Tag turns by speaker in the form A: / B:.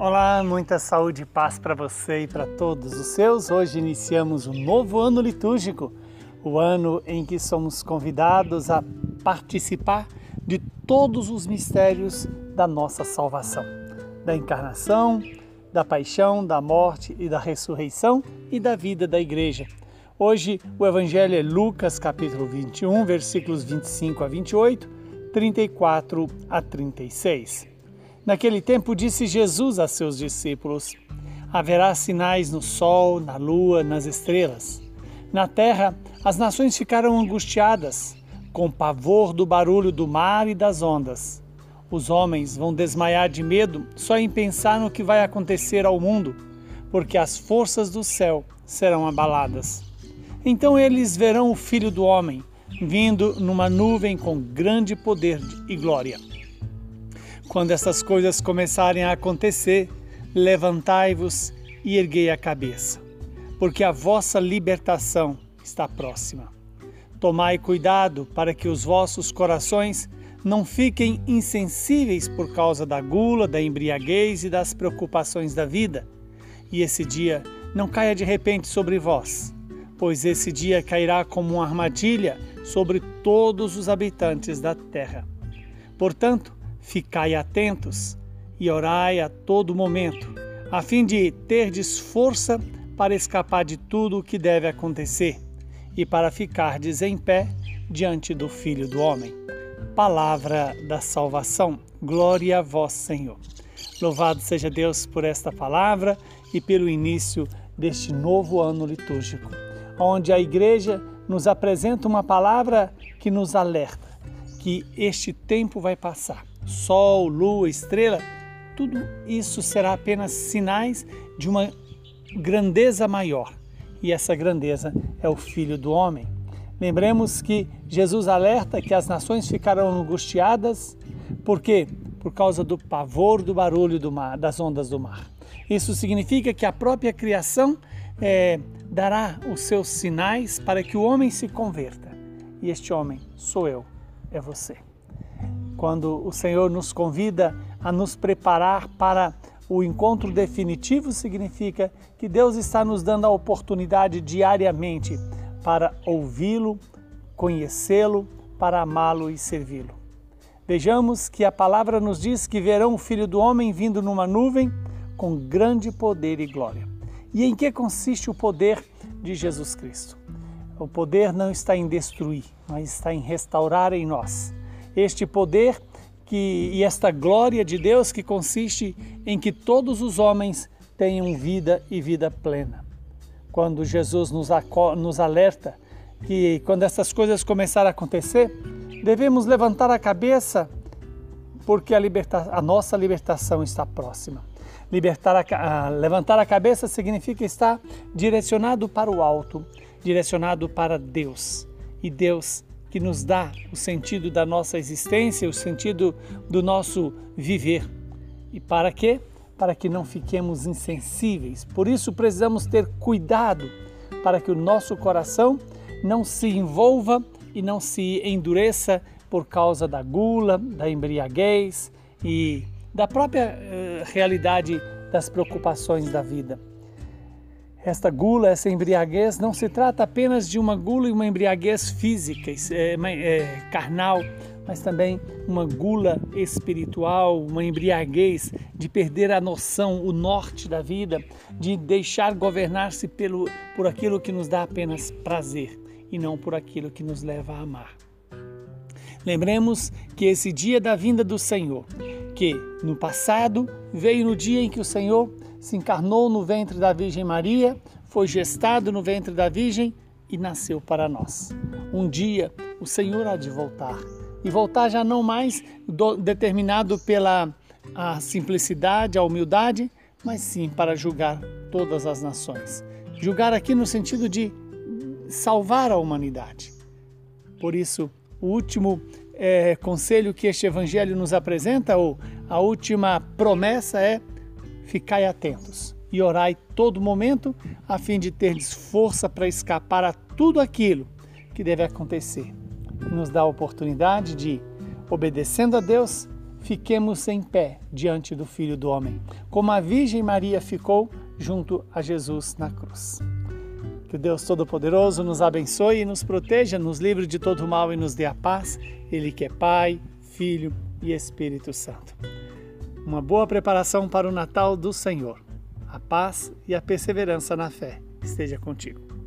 A: Olá, muita saúde e paz para você e para todos os seus. Hoje iniciamos um novo ano litúrgico, o ano em que somos convidados a participar de todos os mistérios da nossa salvação, da encarnação, da paixão, da morte e da ressurreição e da vida da igreja. Hoje o evangelho é Lucas capítulo 21, versículos 25 a 28, 34 a 36. Naquele tempo disse Jesus a seus discípulos: Haverá sinais no sol, na lua, nas estrelas. Na terra, as nações ficarão angustiadas, com pavor do barulho do mar e das ondas. Os homens vão desmaiar de medo só em pensar no que vai acontecer ao mundo, porque as forças do céu serão abaladas. Então eles verão o Filho do Homem vindo numa nuvem com grande poder e glória. Quando essas coisas começarem a acontecer, levantai-vos e erguei a cabeça, porque a vossa libertação está próxima. Tomai cuidado para que os vossos corações não fiquem insensíveis por causa da gula, da embriaguez e das preocupações da vida, e esse dia não caia de repente sobre vós, pois esse dia cairá como uma armadilha sobre todos os habitantes da terra. Portanto, Ficai atentos e orai a todo momento, a fim de terdes força para escapar de tudo o que deve acontecer e para ficardes em pé diante do Filho do Homem. Palavra da salvação. Glória a vós, Senhor. Louvado seja Deus por esta palavra e pelo início deste novo ano litúrgico, onde a igreja nos apresenta uma palavra que nos alerta que este tempo vai passar sol, lua, estrela, tudo isso será apenas sinais de uma grandeza maior. E essa grandeza é o Filho do Homem. Lembremos que Jesus alerta que as nações ficarão angustiadas, por quê? Por causa do pavor do barulho do mar, das ondas do mar. Isso significa que a própria criação é, dará os seus sinais para que o homem se converta. E este homem sou eu, é você quando o Senhor nos convida a nos preparar para o encontro definitivo, significa que Deus está nos dando a oportunidade diariamente para ouvi-lo, conhecê-lo, para amá-lo e servi-lo. Vejamos que a palavra nos diz que verão o Filho do Homem vindo numa nuvem com grande poder e glória. E em que consiste o poder de Jesus Cristo? O poder não está em destruir, mas está em restaurar em nós este poder que, e esta glória de Deus que consiste em que todos os homens tenham vida e vida plena. Quando Jesus nos, nos alerta que quando essas coisas começarem a acontecer, devemos levantar a cabeça porque a, liberta a nossa libertação está próxima. Libertar a, a, levantar a cabeça significa estar direcionado para o alto, direcionado para Deus. E Deus que nos dá o sentido da nossa existência, o sentido do nosso viver. E para quê? Para que não fiquemos insensíveis. Por isso precisamos ter cuidado para que o nosso coração não se envolva e não se endureça por causa da gula, da embriaguez e da própria uh, realidade das preocupações da vida. Esta gula, essa embriaguez, não se trata apenas de uma gula e uma embriaguez física, é, é, carnal, mas também uma gula espiritual, uma embriaguez de perder a noção, o norte da vida, de deixar governar-se pelo, por aquilo que nos dá apenas prazer e não por aquilo que nos leva a amar. Lembremos que esse dia da vinda do Senhor, que no passado veio no dia em que o Senhor se encarnou no ventre da Virgem Maria, foi gestado no ventre da Virgem e nasceu para nós. Um dia o Senhor há de voltar e voltar já não mais do, determinado pela a simplicidade, a humildade, mas sim para julgar todas as nações. Julgar aqui no sentido de salvar a humanidade. Por isso, o último é, conselho que este evangelho nos apresenta, ou a última promessa é ficai atentos e orai todo momento, a fim de terdes força para escapar a tudo aquilo que deve acontecer. Nos dá a oportunidade de, obedecendo a Deus, fiquemos em pé diante do Filho do Homem, como a Virgem Maria ficou junto a Jesus na cruz. Que o Deus Todo-Poderoso nos abençoe e nos proteja, nos livre de todo mal e nos dê a paz. Ele que é Pai, Filho e Espírito Santo. Uma boa preparação para o Natal do Senhor. A paz e a perseverança na fé esteja contigo.